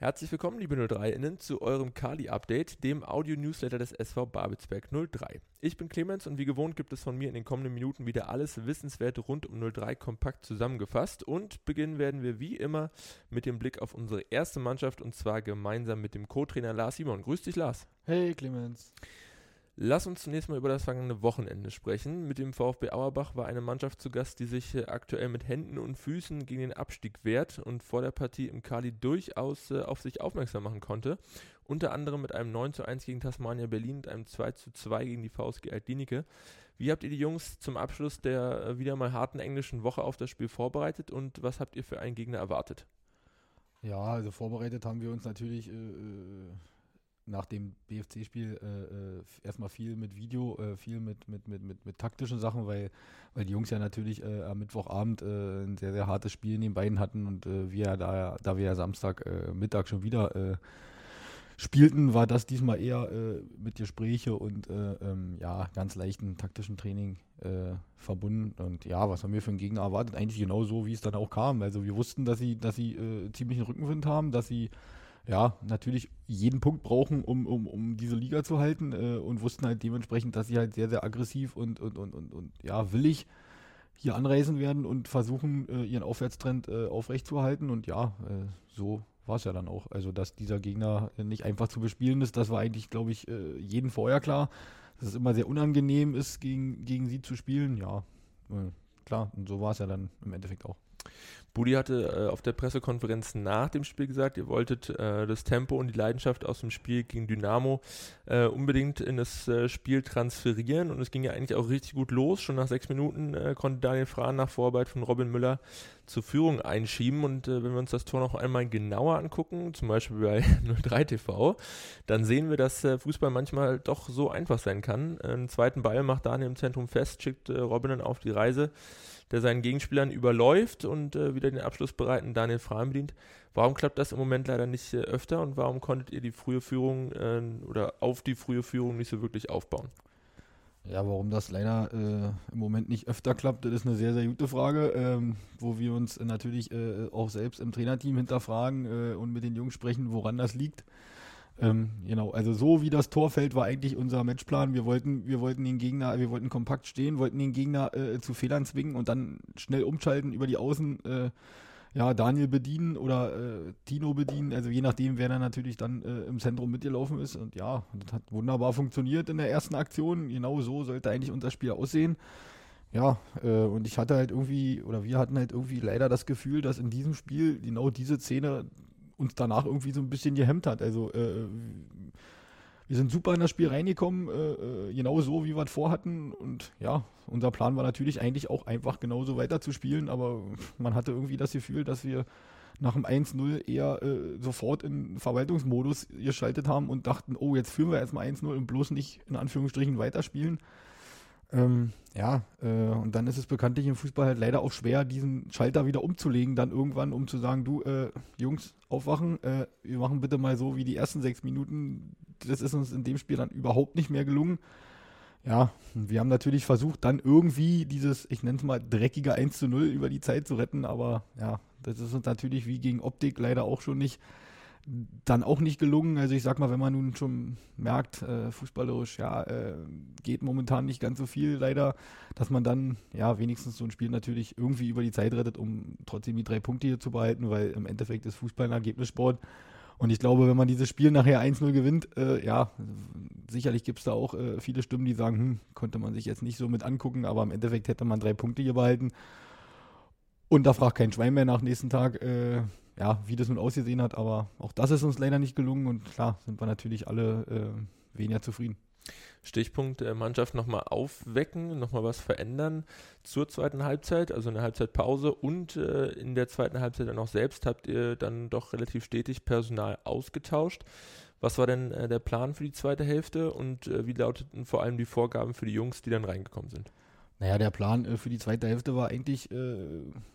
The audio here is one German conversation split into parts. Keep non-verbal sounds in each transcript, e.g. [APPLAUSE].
Herzlich willkommen, liebe 03-Innen, zu eurem Kali-Update, dem Audio-Newsletter des SV Babelsberg 03. Ich bin Clemens und wie gewohnt gibt es von mir in den kommenden Minuten wieder alles Wissenswerte rund um 03 kompakt zusammengefasst. Und beginnen werden wir wie immer mit dem Blick auf unsere erste Mannschaft und zwar gemeinsam mit dem Co-Trainer Lars Simon. Grüß dich, Lars. Hey, Clemens. Lass uns zunächst mal über das vergangene Wochenende sprechen. Mit dem VfB Auerbach war eine Mannschaft zu Gast, die sich äh, aktuell mit Händen und Füßen gegen den Abstieg wehrt und vor der Partie im Kali durchaus äh, auf sich aufmerksam machen konnte. Unter anderem mit einem 9 zu 1 gegen Tasmania Berlin und einem 2 zu 2 gegen die VSG Altlinike. Wie habt ihr die Jungs zum Abschluss der äh, wieder mal harten englischen Woche auf das Spiel vorbereitet und was habt ihr für einen Gegner erwartet? Ja, also vorbereitet haben wir uns natürlich äh, nach dem BFC-Spiel äh, äh, erstmal viel mit Video, äh, viel mit, mit, mit, mit, mit taktischen Sachen, weil, weil die Jungs ja natürlich äh, am Mittwochabend äh, ein sehr, sehr hartes Spiel in den beiden hatten und äh, wir da, da wir ja Samstag Mittag schon wieder spielten, war das diesmal eher mit Gespräche und ähm, ja, ganz leichten taktischen Training verbunden. Und ja, was haben wir für einen Gegner erwartet? Eigentlich genau so, wie es dann auch kam. Also wir wussten, dass sie, dass sie ziemlichen Rückenwind haben, dass sie ja, natürlich jeden Punkt brauchen, um, um, um diese Liga zu halten äh, und wussten halt dementsprechend, dass sie halt sehr, sehr aggressiv und, und, und, und, und ja, willig hier anreisen werden und versuchen, äh, ihren Aufwärtstrend äh, aufrechtzuerhalten. Und ja, äh, so war es ja dann auch. Also, dass dieser Gegner nicht einfach zu bespielen ist, das war eigentlich, glaube ich, äh, jedem vorher klar. Dass es immer sehr unangenehm ist, gegen, gegen sie zu spielen. Ja, äh, klar. Und so war es ja dann im Endeffekt auch. Budi hatte äh, auf der Pressekonferenz nach dem Spiel gesagt, ihr wolltet äh, das Tempo und die Leidenschaft aus dem Spiel gegen Dynamo äh, unbedingt in das äh, Spiel transferieren und es ging ja eigentlich auch richtig gut los. Schon nach sechs Minuten äh, konnte Daniel Frahn nach Vorarbeit von Robin Müller zur Führung einschieben und äh, wenn wir uns das Tor noch einmal genauer angucken, zum Beispiel bei [LAUGHS] 03 TV, dann sehen wir, dass Fußball manchmal doch so einfach sein kann. Einen zweiten Ball macht Daniel im Zentrum fest, schickt Robin dann auf die Reise der seinen Gegenspielern überläuft und äh, wieder den abschlussbereiten Daniel Frahn bedient. Warum klappt das im Moment leider nicht äh, öfter und warum konntet ihr die frühe Führung äh, oder auf die frühe Führung nicht so wirklich aufbauen? Ja, warum das leider äh, im Moment nicht öfter klappt, das ist eine sehr, sehr gute Frage, ähm, wo wir uns natürlich äh, auch selbst im Trainerteam hinterfragen äh, und mit den Jungs sprechen, woran das liegt. Ähm, genau, also so wie das Tor fällt, war eigentlich unser Matchplan. Wir wollten, wir wollten den Gegner, wir wollten kompakt stehen, wollten den Gegner äh, zu Fehlern zwingen und dann schnell umschalten über die Außen, äh, ja, Daniel bedienen oder äh, Tino bedienen, also je nachdem, wer dann natürlich dann äh, im Zentrum mitgelaufen ist. Und ja, das hat wunderbar funktioniert in der ersten Aktion. Genau so sollte eigentlich unser Spiel aussehen. Ja, äh, und ich hatte halt irgendwie, oder wir hatten halt irgendwie leider das Gefühl, dass in diesem Spiel genau diese Szene uns danach irgendwie so ein bisschen gehemmt hat. Also äh, wir sind super in das Spiel reingekommen, äh, äh genau so, wie wir es vorhatten. Und ja, unser Plan war natürlich eigentlich auch einfach genauso weiterzuspielen, aber man hatte irgendwie das Gefühl, dass wir nach dem 1-0 eher äh, sofort in Verwaltungsmodus geschaltet haben und dachten, oh, jetzt führen wir erstmal 1-0 und bloß nicht in Anführungsstrichen weiterspielen. Ähm, ja, äh, und dann ist es bekanntlich im Fußball halt leider auch schwer, diesen Schalter wieder umzulegen, dann irgendwann, um zu sagen, du, äh, Jungs, aufwachen, äh, wir machen bitte mal so wie die ersten sechs Minuten. Das ist uns in dem Spiel dann überhaupt nicht mehr gelungen. Ja, wir haben natürlich versucht, dann irgendwie dieses, ich nenne es mal, dreckige 1 zu 0 über die Zeit zu retten, aber ja, das ist uns natürlich wie gegen Optik leider auch schon nicht dann auch nicht gelungen. Also ich sag mal, wenn man nun schon merkt, äh, fußballerisch, ja, äh, geht momentan nicht ganz so viel leider, dass man dann ja wenigstens so ein Spiel natürlich irgendwie über die Zeit rettet, um trotzdem die drei Punkte hier zu behalten, weil im Endeffekt ist Fußball ein Ergebnissport. Und ich glaube, wenn man dieses Spiel nachher 1-0 gewinnt, äh, ja, sicherlich gibt es da auch äh, viele Stimmen, die sagen, hm, konnte man sich jetzt nicht so mit angucken, aber im Endeffekt hätte man drei Punkte hier behalten. Und da fragt kein Schwein mehr nach nächsten Tag, äh, ja, wie das nun ausgesehen hat, aber auch das ist uns leider nicht gelungen und klar sind wir natürlich alle äh, weniger zufrieden. Stichpunkt äh, Mannschaft nochmal aufwecken, nochmal was verändern zur zweiten Halbzeit, also eine Halbzeitpause und äh, in der zweiten Halbzeit dann auch selbst habt ihr dann doch relativ stetig Personal ausgetauscht. Was war denn äh, der Plan für die zweite Hälfte und äh, wie lauteten vor allem die Vorgaben für die Jungs, die dann reingekommen sind? Naja, der Plan äh, für die zweite Hälfte war eigentlich, äh,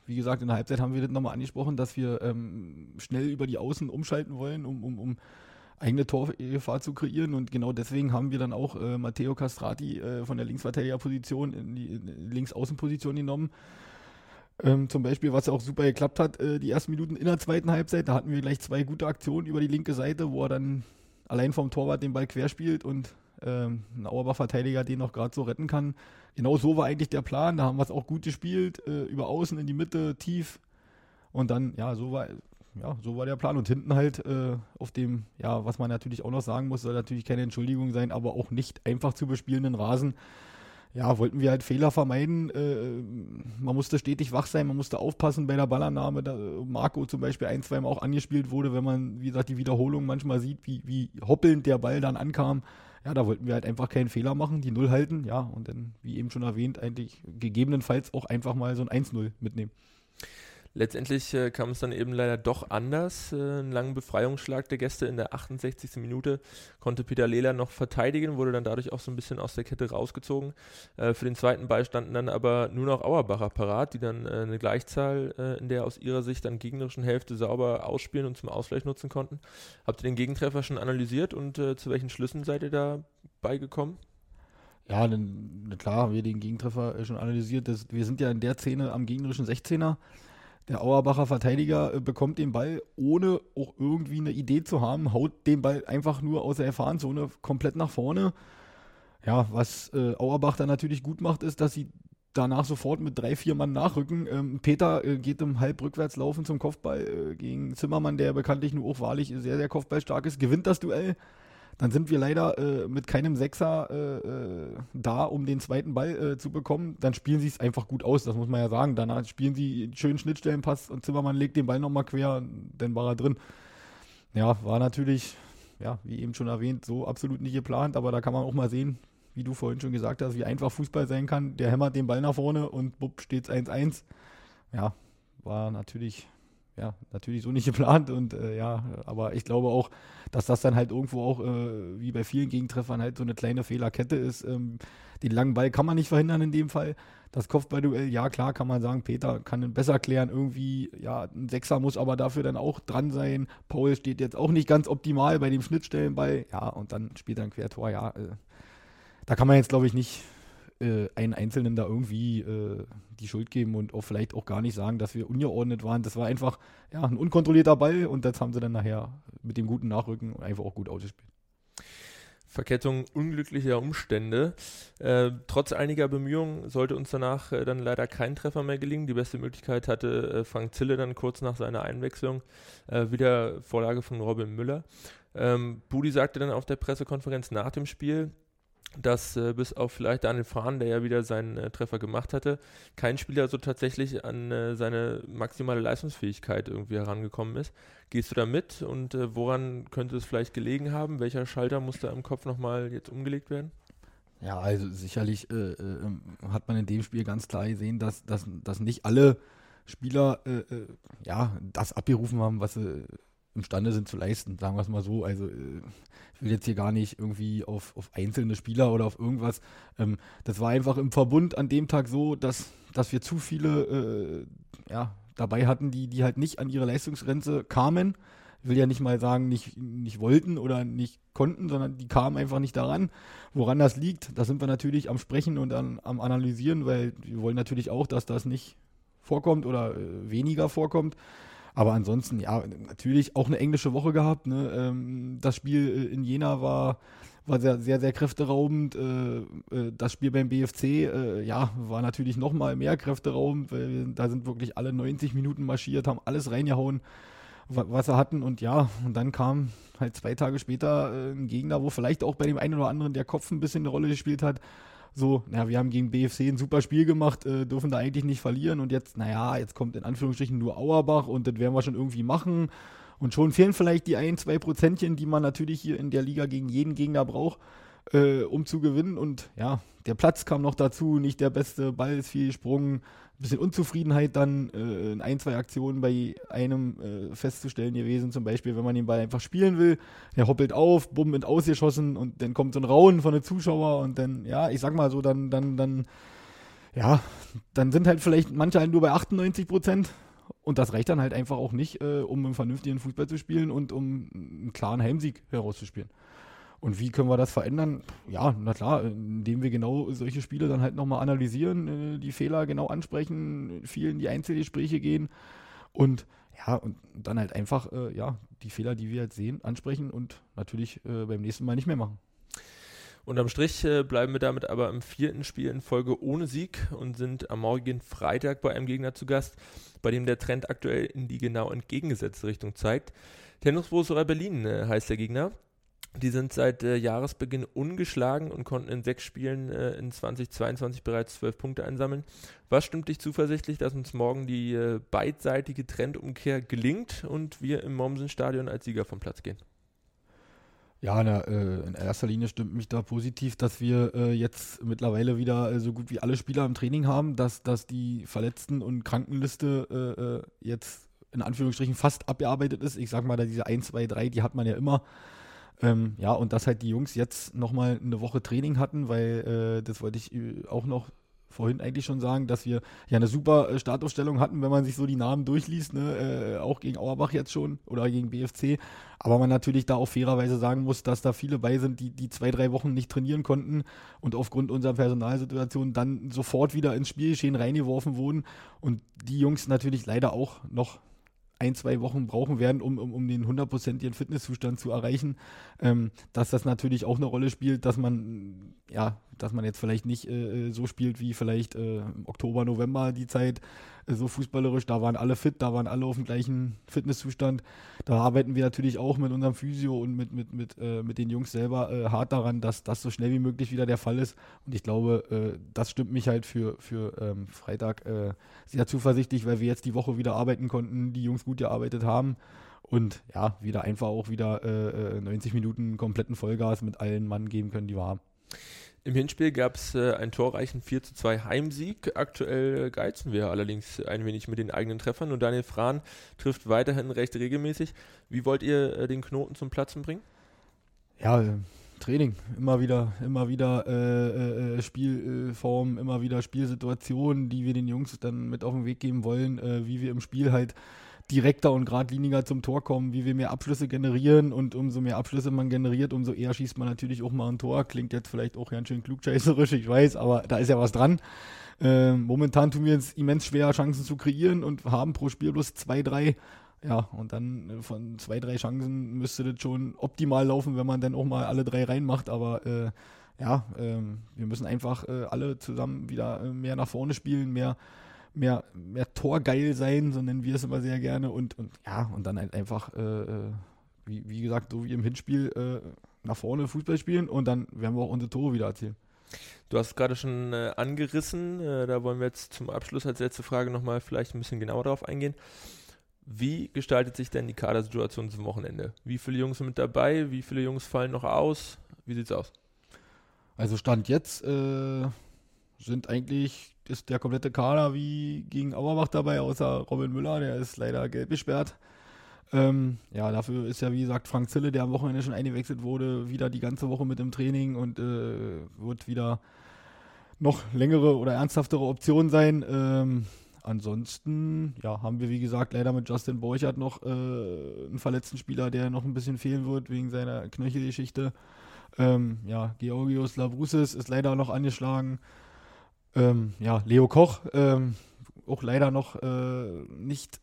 wie gesagt, in der Halbzeit haben wir das nochmal angesprochen, dass wir ähm, schnell über die Außen umschalten wollen, um, um, um eigene Torgefahr zu kreieren. Und genau deswegen haben wir dann auch äh, Matteo Castrati äh, von der Linksverteidigerposition in die, in Linksaußenposition genommen. Ähm, zum Beispiel, was auch super geklappt hat, äh, die ersten Minuten in der zweiten Halbzeit, da hatten wir gleich zwei gute Aktionen über die linke Seite, wo er dann allein vom Torwart den Ball querspielt und ähm, ein Auerbach-Verteidiger den noch gerade so retten kann. Genau so war eigentlich der Plan. Da haben wir es auch gut gespielt, äh, über außen in die Mitte, tief. Und dann, ja, so war, ja, so war der Plan. Und hinten halt äh, auf dem, ja, was man natürlich auch noch sagen muss, soll natürlich keine Entschuldigung sein, aber auch nicht einfach zu bespielenden Rasen ja, wollten wir halt Fehler vermeiden. Äh, man musste stetig wach sein, man musste aufpassen bei der Ballannahme. Da Marco zum Beispiel ein, zweimal auch angespielt wurde, wenn man, wie gesagt, die Wiederholung manchmal sieht, wie, wie hoppelnd der Ball dann ankam. Ja, da wollten wir halt einfach keinen Fehler machen, die Null halten, ja, und dann, wie eben schon erwähnt, eigentlich gegebenenfalls auch einfach mal so ein 1-0 mitnehmen. Letztendlich äh, kam es dann eben leider doch anders. Äh, einen langen Befreiungsschlag der Gäste in der 68. Minute konnte Peter Lehler noch verteidigen, wurde dann dadurch auch so ein bisschen aus der Kette rausgezogen. Äh, für den zweiten Ball standen dann aber nur noch Auerbacher parat, die dann äh, eine Gleichzahl äh, in der aus ihrer Sicht dann gegnerischen Hälfte sauber ausspielen und zum Ausgleich nutzen konnten. Habt ihr den Gegentreffer schon analysiert und äh, zu welchen Schlüssen seid ihr da beigekommen? Ja, dann, klar haben wir den Gegentreffer schon analysiert. Das, wir sind ja in der Szene am gegnerischen 16er. Der Auerbacher Verteidiger äh, bekommt den Ball, ohne auch irgendwie eine Idee zu haben, haut den Ball einfach nur aus der Erfahrenzone komplett nach vorne. Ja, was äh, Auerbach dann natürlich gut macht, ist, dass sie danach sofort mit drei, vier Mann nachrücken. Ähm, Peter äh, geht im Halbrückwärtslaufen zum Kopfball äh, gegen Zimmermann, der bekanntlich nur auch wahrlich sehr, sehr kopfballstark ist, gewinnt das Duell. Dann sind wir leider äh, mit keinem Sechser äh, äh, da, um den zweiten Ball äh, zu bekommen. Dann spielen sie es einfach gut aus, das muss man ja sagen. Danach spielen sie einen schönen Schnittstellenpass und Zimmermann legt den Ball nochmal quer, dann war er drin. Ja, war natürlich, ja, wie eben schon erwähnt, so absolut nicht geplant, aber da kann man auch mal sehen, wie du vorhin schon gesagt hast, wie einfach Fußball sein kann. Der hämmert den Ball nach vorne und bupp, steht es 1-1. Ja, war natürlich ja, natürlich so nicht [LAUGHS] geplant und äh, ja, aber ich glaube auch, dass das dann halt irgendwo auch, äh, wie bei vielen Gegentreffern, halt so eine kleine Fehlerkette ist. Ähm, den langen Ball kann man nicht verhindern in dem Fall. Das Kopfballduell, ja klar, kann man sagen, Peter kann ihn besser klären. Irgendwie, ja, ein Sechser muss aber dafür dann auch dran sein. Paul steht jetzt auch nicht ganz optimal bei dem Schnittstellenball. Ja, und dann spielt er ein Quertor, ja. Äh, da kann man jetzt, glaube ich, nicht äh, einen Einzelnen da irgendwie äh, die Schuld geben und auch vielleicht auch gar nicht sagen, dass wir ungeordnet waren. Das war einfach ja, ein unkontrollierter Ball und das haben sie dann nachher mit dem guten Nachrücken einfach auch gut ausgespielt. Verkettung unglücklicher Umstände. Äh, trotz einiger Bemühungen sollte uns danach äh, dann leider kein Treffer mehr gelingen. Die beste Möglichkeit hatte äh, Frank Zille dann kurz nach seiner Einwechslung. Äh, wieder Vorlage von Robin Müller. Ähm, Budi sagte dann auf der Pressekonferenz nach dem Spiel, dass äh, bis auf vielleicht Daniel Fahn, der ja wieder seinen äh, Treffer gemacht hatte, kein Spieler so tatsächlich an äh, seine maximale Leistungsfähigkeit irgendwie herangekommen ist. Gehst du da mit und äh, woran könnte es vielleicht gelegen haben? Welcher Schalter muss da im Kopf nochmal jetzt umgelegt werden? Ja, also sicherlich äh, äh, ähm, hat man in dem Spiel ganz klar gesehen, dass, dass, dass nicht alle Spieler ja, das abgerufen haben, was sie imstande sind zu leisten, sagen wir es mal so. Also äh, ich will jetzt hier gar nicht irgendwie auf, auf einzelne Spieler oder auf irgendwas. Ähm, das war einfach im Verbund an dem Tag so, dass, dass wir zu viele äh, ja, dabei hatten, die, die halt nicht an ihre Leistungsgrenze kamen. Ich will ja nicht mal sagen, nicht, nicht wollten oder nicht konnten, sondern die kamen einfach nicht daran. Woran das liegt, da sind wir natürlich am Sprechen und an, am Analysieren, weil wir wollen natürlich auch, dass das nicht vorkommt oder äh, weniger vorkommt. Aber ansonsten, ja, natürlich auch eine englische Woche gehabt. Ne? Ähm, das Spiel äh, in Jena war, war sehr, sehr, sehr kräfteraubend. Äh, äh, das Spiel beim BFC, ja, war natürlich noch mal mehr kräfteraubend, weil da sind wirklich alle 90 Minuten marschiert, haben alles reingehauen, was sie hatten. Und ja, und dann kam halt zwei Tage später ein Gegner, wo vielleicht auch bei dem einen oder anderen der Kopf ein bisschen eine Rolle gespielt hat so, naja, wir haben gegen BFC ein super Spiel gemacht, äh, dürfen da eigentlich nicht verlieren und jetzt, naja, jetzt kommt in Anführungsstrichen nur Auerbach und das werden wir schon irgendwie machen. Und schon fehlen vielleicht die ein, zwei Prozentchen, die man natürlich hier in der Liga gegen jeden Gegner braucht, äh, um zu gewinnen. Und ja, der Platz kam noch dazu, nicht der beste Ball ist viel gesprungen bisschen Unzufriedenheit dann äh, in ein, zwei Aktionen bei einem äh, festzustellen gewesen. Zum Beispiel, wenn man den Ball einfach spielen will, der hoppelt auf, bumm, und ausgeschossen und dann kommt so ein Raunen von den Zuschauern und dann, ja, ich sag mal so, dann, dann, dann, ja, dann sind halt vielleicht manche halt nur bei 98 Prozent. Und das reicht dann halt einfach auch nicht, äh, um einen vernünftigen Fußball zu spielen und um einen klaren Heimsieg herauszuspielen. Und wie können wir das verändern? Ja, na klar, indem wir genau solche Spiele dann halt nochmal analysieren, äh, die Fehler genau ansprechen, viel in die Einzelgespräche gehen und ja, und dann halt einfach, äh, ja, die Fehler, die wir jetzt sehen, ansprechen und natürlich äh, beim nächsten Mal nicht mehr machen. Unterm Strich äh, bleiben wir damit aber im vierten Spiel in Folge ohne Sieg und sind am morgigen Freitag bei einem Gegner zu Gast, bei dem der Trend aktuell in die genau entgegengesetzte Richtung zeigt. Tennis Borussia Berlin äh, heißt der Gegner. Die sind seit äh, Jahresbeginn ungeschlagen und konnten in sechs Spielen äh, in 2022 bereits zwölf Punkte einsammeln. Was stimmt dich zuversichtlich, dass uns morgen die äh, beidseitige Trendumkehr gelingt und wir im Mommsen-Stadion als Sieger vom Platz gehen? Ja, na, äh, in erster Linie stimmt mich da positiv, dass wir äh, jetzt mittlerweile wieder äh, so gut wie alle Spieler im Training haben, dass, dass die Verletzten- und Krankenliste jetzt in Anführungsstrichen fast abgearbeitet ist. Ich sag mal, da diese 1, 2, 3, die hat man ja immer. Ähm, ja, und dass halt die Jungs jetzt nochmal eine Woche Training hatten, weil äh, das wollte ich äh, auch noch vorhin eigentlich schon sagen, dass wir ja eine super äh, Startaufstellung hatten, wenn man sich so die Namen durchliest, ne? äh, auch gegen Auerbach jetzt schon oder gegen BFC. Aber man natürlich da auch fairerweise sagen muss, dass da viele bei sind, die, die zwei, drei Wochen nicht trainieren konnten und aufgrund unserer Personalsituation dann sofort wieder ins Spielgeschehen reingeworfen wurden und die Jungs natürlich leider auch noch ein, zwei Wochen brauchen werden, um, um, um den hundertprozentigen Fitnesszustand zu erreichen, ähm, dass das natürlich auch eine Rolle spielt, dass man, ja, dass man jetzt vielleicht nicht äh, so spielt wie vielleicht äh, Oktober, November die Zeit, äh, so fußballerisch, da waren alle fit, da waren alle auf dem gleichen Fitnesszustand. Da arbeiten wir natürlich auch mit unserem Physio und mit, mit, mit, äh, mit den Jungs selber äh, hart daran, dass das so schnell wie möglich wieder der Fall ist. Und ich glaube, äh, das stimmt mich halt für, für ähm, Freitag sehr zuversichtlich, weil wir jetzt die Woche wieder arbeiten konnten, die Jungs gut gearbeitet haben. Und ja, wieder einfach auch wieder 90 Minuten kompletten Vollgas mit allen Mann geben können, die wir haben. Im Hinspiel gab es äh, einen torreichen 4 zu 2 Heimsieg. Aktuell geizen wir allerdings ein wenig mit den eigenen Treffern und Daniel Frahn trifft weiterhin recht regelmäßig. Wie wollt ihr äh, den Knoten zum Platzen bringen? Ja, äh, Training, immer wieder, immer wieder äh, äh, Spielform, immer wieder Spielsituationen, die wir den Jungs dann mit auf den Weg geben wollen, äh, wie wir im Spiel halt direkter und geradliniger zum Tor kommen, wie wir mehr Abschlüsse generieren und umso mehr Abschlüsse man generiert, umso eher schießt man natürlich auch mal ein Tor. Klingt jetzt vielleicht auch ganz schön klugscheißerisch, ich weiß, aber da ist ja was dran. Äh, momentan tun wir uns immens schwer, Chancen zu kreieren und haben pro Spiel bloß zwei, drei. Ja, und dann äh, von zwei, drei Chancen müsste das schon optimal laufen, wenn man dann auch mal alle drei reinmacht, aber äh, ja, ähm, wir müssen einfach äh, alle zusammen wieder äh, mehr nach vorne spielen, mehr mehr, mehr torgeil sein, so nennen wir es immer sehr gerne. Und, und ja, und dann halt einfach, äh, äh, wie, wie gesagt, so wie im Hinspiel äh, nach vorne Fußball spielen und dann werden wir auch unsere Tore wieder erzielen. Du hast es gerade schon äh, angerissen, äh, da wollen wir jetzt zum Abschluss als letzte Frage nochmal vielleicht ein bisschen genauer darauf eingehen. Wie gestaltet sich denn die Kadersituation zum Wochenende? Wie viele Jungs sind mit dabei? Wie viele Jungs fallen noch aus? Wie sieht's aus? Also Stand jetzt äh, sind eigentlich ist der komplette Kader wie gegen Auerbach dabei, außer Robin Müller, der ist leider gelb gesperrt. Ähm, ja, dafür ist ja, wie gesagt, Frank Zille, der am Wochenende schon eingewechselt wurde, wieder die ganze Woche mit im Training und äh, wird wieder noch längere oder ernsthaftere Option sein. Ähm, ansonsten, ja, haben wir, wie gesagt, leider mit Justin Borchert noch äh, einen verletzten Spieler, der noch ein bisschen fehlen wird wegen seiner Knöchelgeschichte. Ähm, ja, Georgios Lavrusis ist leider noch angeschlagen. Ähm, ja, Leo Koch, ähm, auch leider noch äh, nicht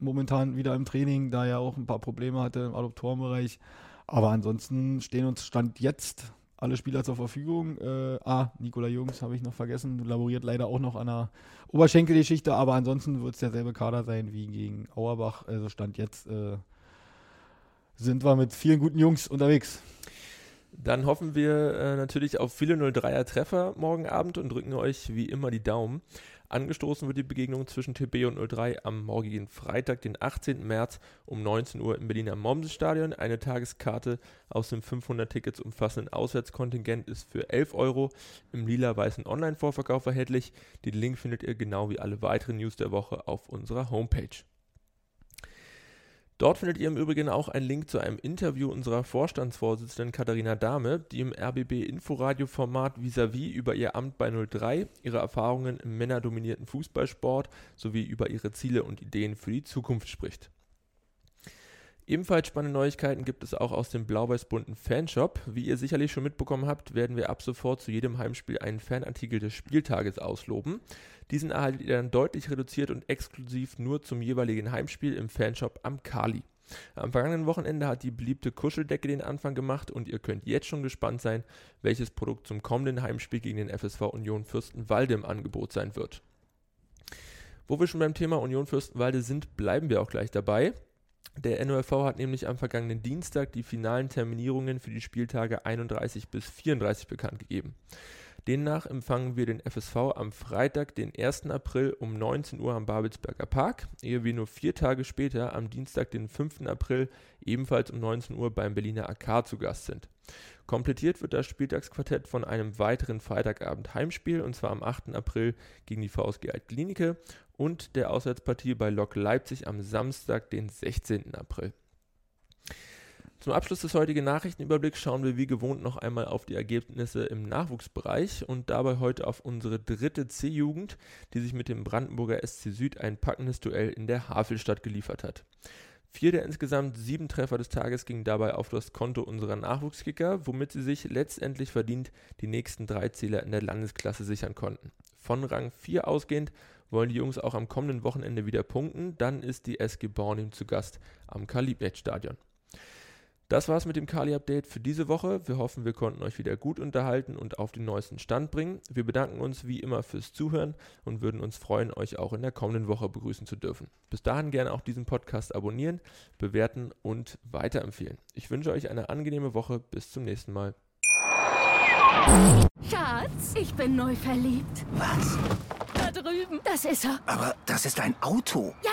momentan wieder im Training, da er auch ein paar Probleme hatte im Adoptorenbereich. Aber ansonsten stehen uns Stand jetzt alle Spieler zur Verfügung. Äh, ah, Nikola Jungs habe ich noch vergessen, laboriert leider auch noch an einer Oberschenkelgeschichte, aber ansonsten wird es derselbe Kader sein wie gegen Auerbach. Also Stand jetzt äh, sind wir mit vielen guten Jungs unterwegs. Dann hoffen wir äh, natürlich auf viele 03er Treffer morgen Abend und drücken euch wie immer die Daumen. Angestoßen wird die Begegnung zwischen TB und 03 am morgigen Freitag, den 18. März um 19 Uhr im Berliner Mommsenstadion. Eine Tageskarte aus dem 500 Tickets umfassenden Auswärtskontingent ist für 11 Euro im lila-weißen Online-Vorverkauf erhältlich. Den Link findet ihr genau wie alle weiteren News der Woche auf unserer Homepage. Dort findet ihr im Übrigen auch einen Link zu einem Interview unserer Vorstandsvorsitzenden Katharina Dahme, die im RBB Inforadio-Format Vis-à-vis über ihr Amt bei 03, ihre Erfahrungen im männerdominierten Fußballsport sowie über ihre Ziele und Ideen für die Zukunft spricht. Ebenfalls spannende Neuigkeiten gibt es auch aus dem blau-weiß-bunten Fanshop. Wie ihr sicherlich schon mitbekommen habt, werden wir ab sofort zu jedem Heimspiel einen Fanartikel des Spieltages ausloben. Diesen erhaltet ihr dann deutlich reduziert und exklusiv nur zum jeweiligen Heimspiel im Fanshop am Kali. Am vergangenen Wochenende hat die beliebte Kuscheldecke den Anfang gemacht und ihr könnt jetzt schon gespannt sein, welches Produkt zum kommenden Heimspiel gegen den FSV Union Fürstenwalde im Angebot sein wird. Wo wir schon beim Thema Union Fürstenwalde sind, bleiben wir auch gleich dabei. Der NOFV hat nämlich am vergangenen Dienstag die finalen Terminierungen für die Spieltage 31 bis 34 bekannt gegeben. Demnach empfangen wir den FSV am Freitag, den 1. April um 19 Uhr am Babelsberger Park, ehe wir nur vier Tage später am Dienstag, den 5. April, ebenfalls um 19 Uhr beim Berliner AK zu Gast sind. Komplettiert wird das Spieltagsquartett von einem weiteren Freitagabend Heimspiel und zwar am 8. April gegen die VSG Altklinike und der Auswärtspartie bei Lok Leipzig am Samstag, den 16. April. Zum Abschluss des heutigen Nachrichtenüberblicks schauen wir wie gewohnt noch einmal auf die Ergebnisse im Nachwuchsbereich und dabei heute auf unsere dritte C-Jugend, die sich mit dem Brandenburger SC Süd ein packendes Duell in der Havelstadt geliefert hat. Vier der insgesamt sieben Treffer des Tages gingen dabei auf das Konto unserer Nachwuchskicker, womit sie sich letztendlich verdient die nächsten drei Zähler in der Landesklasse sichern konnten. Von Rang 4 ausgehend wollen die Jungs auch am kommenden Wochenende wieder punkten, dann ist die SG Bornim zu Gast am Kalibnet-Stadion. Das war's mit dem Kali-Update für diese Woche. Wir hoffen, wir konnten euch wieder gut unterhalten und auf den neuesten Stand bringen. Wir bedanken uns wie immer fürs Zuhören und würden uns freuen, euch auch in der kommenden Woche begrüßen zu dürfen. Bis dahin gerne auch diesen Podcast abonnieren, bewerten und weiterempfehlen. Ich wünsche euch eine angenehme Woche. Bis zum nächsten Mal. Schatz, ich bin neu verliebt. Was? Da drüben. Das ist er. Aber das ist ein Auto. Ja,